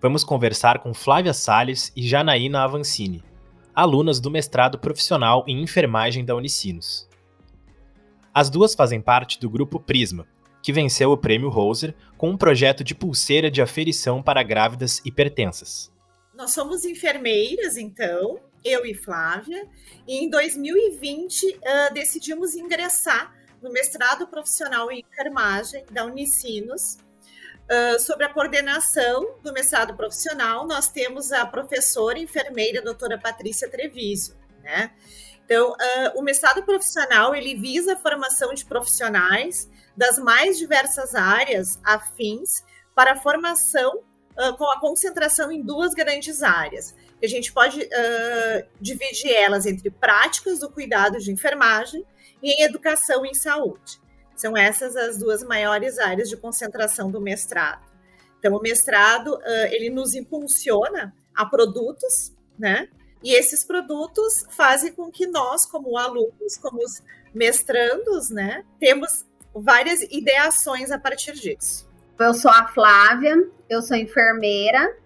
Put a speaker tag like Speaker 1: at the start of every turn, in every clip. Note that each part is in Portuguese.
Speaker 1: vamos conversar com Flávia Sales e Janaína Avancini, alunas do mestrado profissional em enfermagem da Unicinos. As duas fazem parte do grupo Prisma, que venceu o prêmio Roser com um projeto de pulseira de aferição para grávidas hipertensas.
Speaker 2: Nós somos enfermeiras, então, eu e Flávia, e em 2020 uh, decidimos ingressar no mestrado profissional em enfermagem da Unicinos, Uh, sobre a coordenação do mestrado profissional, nós temos a professora enfermeira doutora Patrícia Treviso, né? Então, uh, o mestrado profissional, ele visa a formação de profissionais das mais diversas áreas afins para a formação uh, com a concentração em duas grandes áreas. A gente pode dividir elas entre práticas do cuidado de enfermagem e em educação em saúde. São essas as duas maiores áreas de concentração do mestrado. Então, o mestrado, ele nos impulsiona a produtos, né? E esses produtos fazem com que nós, como alunos, como os mestrandos, né, temos várias ideações a partir disso.
Speaker 3: Eu sou a Flávia, eu sou enfermeira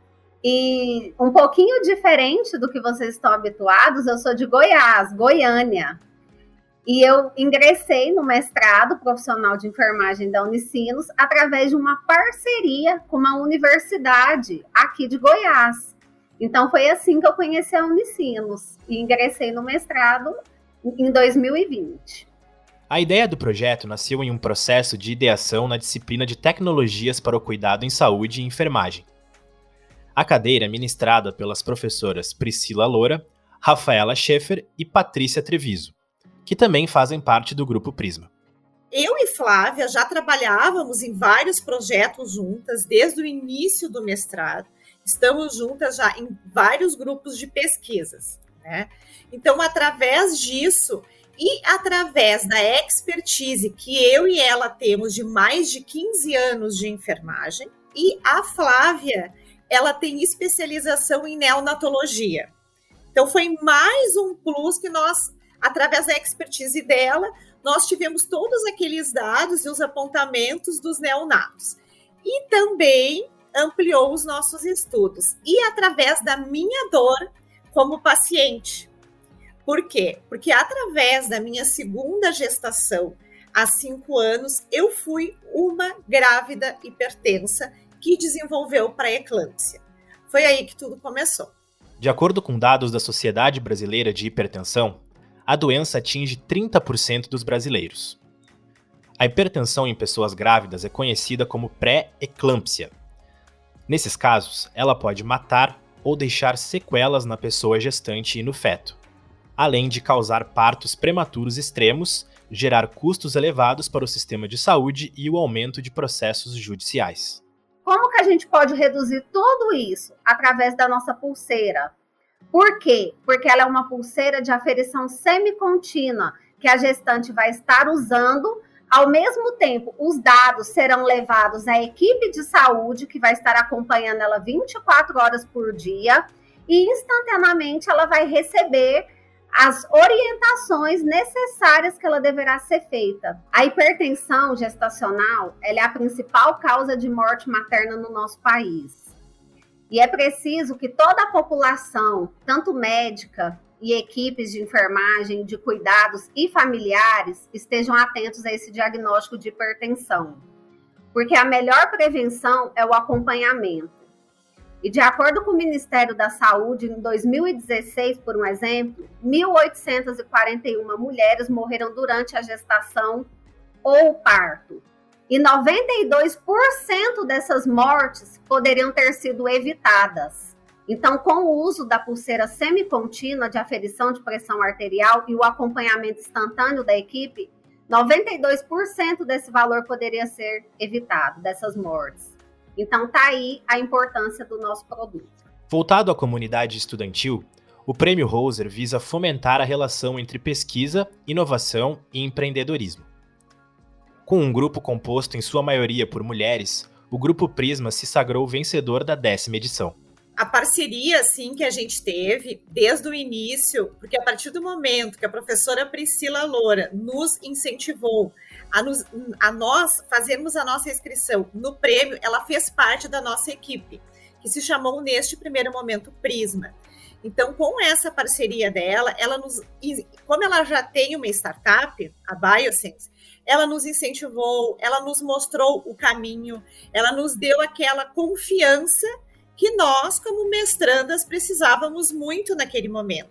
Speaker 3: e um pouquinho diferente do que vocês estão habituados, eu sou de Goiás, Goiânia. E eu ingressei no mestrado profissional de enfermagem da Unicinos através de uma parceria com uma universidade aqui de Goiás. Então foi assim que eu conheci a Unicinos e ingressei no mestrado em 2020.
Speaker 1: A ideia do projeto nasceu em um processo de ideação na disciplina de Tecnologias para o Cuidado em Saúde e Enfermagem. A cadeira é ministrada pelas professoras Priscila Loura, Rafaela Schaefer e Patrícia Treviso que também fazem parte do Grupo Prisma.
Speaker 2: Eu e Flávia já trabalhávamos em vários projetos juntas desde o início do mestrado. Estamos juntas já em vários grupos de pesquisas. Né? Então, através disso e através da expertise que eu e ela temos de mais de 15 anos de enfermagem, e a Flávia, ela tem especialização em neonatologia. Então, foi mais um plus que nós através da expertise dela, nós tivemos todos aqueles dados e os apontamentos dos neonatos. E também ampliou os nossos estudos. E através da minha dor como paciente. Por quê? Porque através da minha segunda gestação, há cinco anos, eu fui uma grávida hipertensa que desenvolveu pré-eclâmpsia. Foi aí que tudo começou.
Speaker 1: De acordo com dados da Sociedade Brasileira de Hipertensão, a doença atinge 30% dos brasileiros. A hipertensão em pessoas grávidas é conhecida como pré-eclâmpsia. Nesses casos, ela pode matar ou deixar sequelas na pessoa gestante e no feto, além de causar partos prematuros extremos, gerar custos elevados para o sistema de saúde e o aumento de processos judiciais.
Speaker 3: Como que a gente pode reduzir tudo isso através da nossa pulseira, por quê? Porque ela é uma pulseira de aferição semicontínua que a gestante vai estar usando. Ao mesmo tempo, os dados serão levados à equipe de saúde, que vai estar acompanhando ela 24 horas por dia, e instantaneamente ela vai receber as orientações necessárias que ela deverá ser feita. A hipertensão gestacional é a principal causa de morte materna no nosso país. E é preciso que toda a população, tanto médica e equipes de enfermagem, de cuidados e familiares, estejam atentos a esse diagnóstico de hipertensão. Porque a melhor prevenção é o acompanhamento. E de acordo com o Ministério da Saúde, em 2016, por um exemplo, 1.841 mulheres morreram durante a gestação ou parto e 92% dessas mortes poderiam ter sido evitadas. Então, com o uso da pulseira semicontínua de aferição de pressão arterial e o acompanhamento instantâneo da equipe, 92% desse valor poderia ser evitado, dessas mortes. Então, tá aí a importância do nosso produto.
Speaker 1: Voltado à comunidade estudantil, o Prêmio Roser visa fomentar a relação entre pesquisa, inovação e empreendedorismo. Com um grupo composto em sua maioria por mulheres, o Grupo Prisma se sagrou vencedor da décima edição.
Speaker 2: A parceria, assim, que a gente teve desde o início, porque a partir do momento que a professora Priscila Loura nos incentivou a, nos, a nós fazermos a nossa inscrição no prêmio, ela fez parte da nossa equipe, que se chamou neste primeiro momento Prisma. Então, com essa parceria dela, ela nos, como ela já tem uma startup, a Biosense, ela nos incentivou, ela nos mostrou o caminho, ela nos deu aquela confiança que nós, como mestrandas, precisávamos muito naquele momento.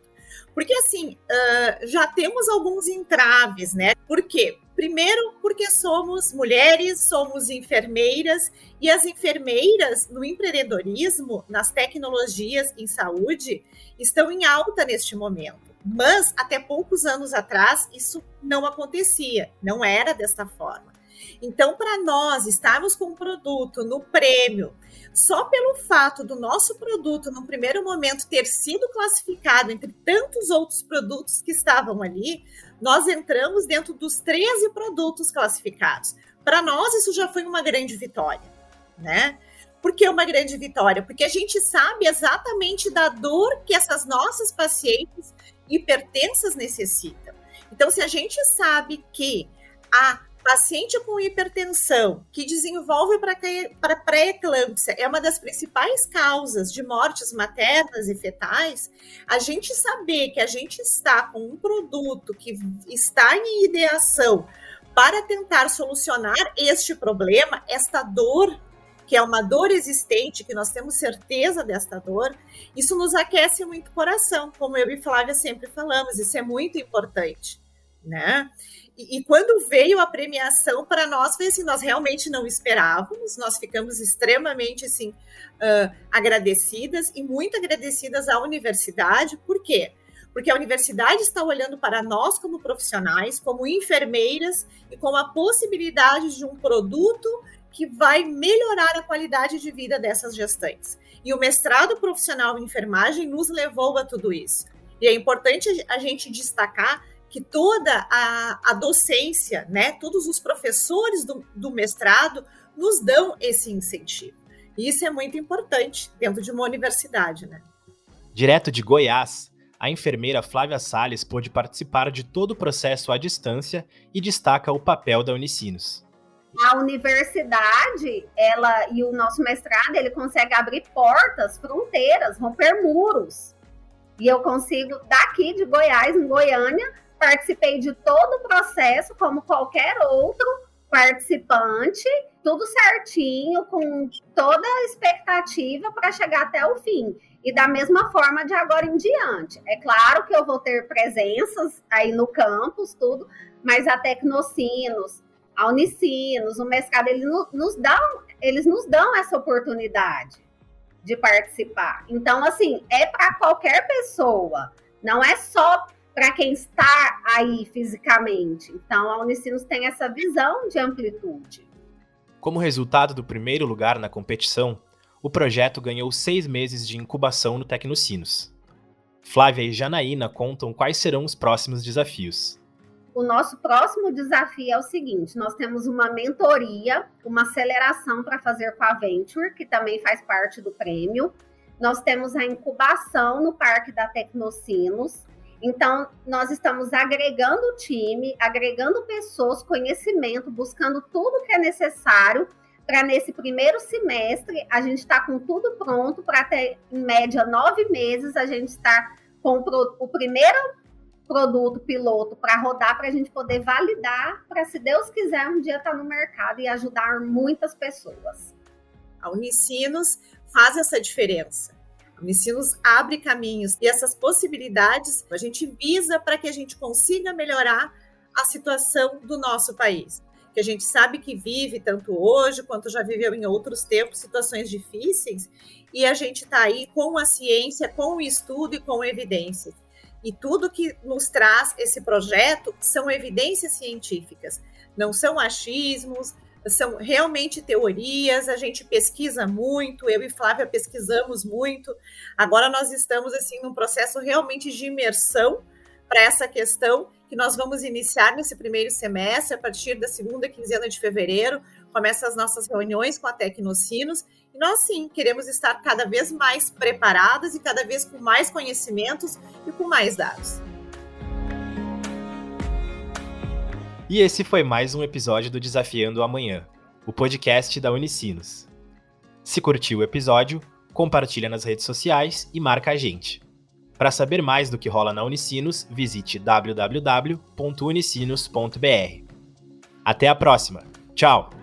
Speaker 2: Porque, assim, uh, já temos alguns entraves, né? Por quê? Primeiro, porque somos mulheres, somos enfermeiras, e as enfermeiras no empreendedorismo, nas tecnologias em saúde, estão em alta neste momento. Mas, até poucos anos atrás, isso não acontecia, não era desta forma. Então, para nós estarmos com um produto no prêmio, só pelo fato do nosso produto, no primeiro momento, ter sido classificado entre tantos outros produtos que estavam ali, nós entramos dentro dos 13 produtos classificados. Para nós, isso já foi uma grande vitória, né? Por que uma grande vitória? Porque a gente sabe exatamente da dor que essas nossas pacientes hipertensas necessitam. Então, se a gente sabe que a Paciente com hipertensão que desenvolve para pré-eclâmpsia é uma das principais causas de mortes maternas e fetais. A gente saber que a gente está com um produto que está em ideação para tentar solucionar este problema, esta dor, que é uma dor existente, que nós temos certeza desta dor, isso nos aquece muito o coração, como eu e Flávia sempre falamos, isso é muito importante, né? E, e, quando veio a premiação para nós foi assim, nós realmente não esperávamos, nós ficamos extremamente assim uh, agradecidas e muito agradecidas à universidade. Por quê? Porque a universidade está olhando para nós como profissionais, como enfermeiras e com a possibilidade de um produto que vai melhorar a qualidade de vida dessas gestantes. E o mestrado profissional em enfermagem nos levou a tudo isso. E é importante a gente destacar que toda a, a docência, né, todos os professores do, do mestrado nos dão esse incentivo. E isso é muito importante dentro de uma universidade, né?
Speaker 1: Direto de Goiás, a enfermeira Flávia Sales pôde participar de todo o processo à distância e destaca o papel da Unicinos.
Speaker 3: A universidade, ela e o nosso mestrado, ele consegue abrir portas, fronteiras, romper muros. E eu consigo daqui de Goiás, em Goiânia, participei de todo o processo, como qualquer outro participante, tudo certinho, com toda a expectativa para chegar até o fim. E da mesma forma de agora em diante. É claro que eu vou ter presenças aí no campus, tudo, mas a Tecnocinos, a Unicinos, o Mescado, eles nos dão, eles nos dão essa oportunidade de participar. Então, assim, é para qualquer pessoa. Não é só para quem está aí fisicamente. Então, a Unicinos tem essa visão de amplitude.
Speaker 1: Como resultado do primeiro lugar na competição, o projeto ganhou seis meses de incubação no Tecnocinos. Flávia e Janaína contam quais serão os próximos desafios.
Speaker 3: O nosso próximo desafio é o seguinte: nós temos uma mentoria, uma aceleração para fazer com a Venture, que também faz parte do prêmio. Nós temos a incubação no Parque da Tecnocinos, então, nós estamos agregando time, agregando pessoas, conhecimento, buscando tudo que é necessário para nesse primeiro semestre a gente estar tá com tudo pronto para ter, em média, nove meses a gente estar com o, primeiro produto piloto para rodar, para a gente poder validar, para, se Deus quiser, um dia estar tá no mercado e ajudar muitas pessoas.
Speaker 2: A Unicinos faz essa diferença. O Unicinos abre caminhos e essas possibilidades a gente visa para que a gente consiga melhorar a situação do nosso país. Que a gente sabe que vive tanto hoje quanto já viveu em outros tempos situações difíceis e a gente está aí com a ciência, com o estudo e com evidências. E tudo que nos traz esse projeto são evidências científicas, não são achismos, são realmente teorias, a gente pesquisa muito, eu e Flávia pesquisamos muito. Agora nós estamos assim num processo realmente de imersão para essa questão que nós vamos iniciar nesse primeiro semestre, a partir da segunda quinzena de fevereiro, começam as nossas reuniões com a Tecnocinos, e nós sim queremos estar cada vez mais preparadas e cada vez com mais conhecimentos e com mais dados.
Speaker 1: E esse foi mais um episódio do Desafiando o Amanhã, o podcast da Unicinos. Se curtiu o episódio, compartilha nas redes sociais e marca a gente. Para saber mais do que rola na Unicinos, visite www.unicinos.br. Até a próxima. Tchau!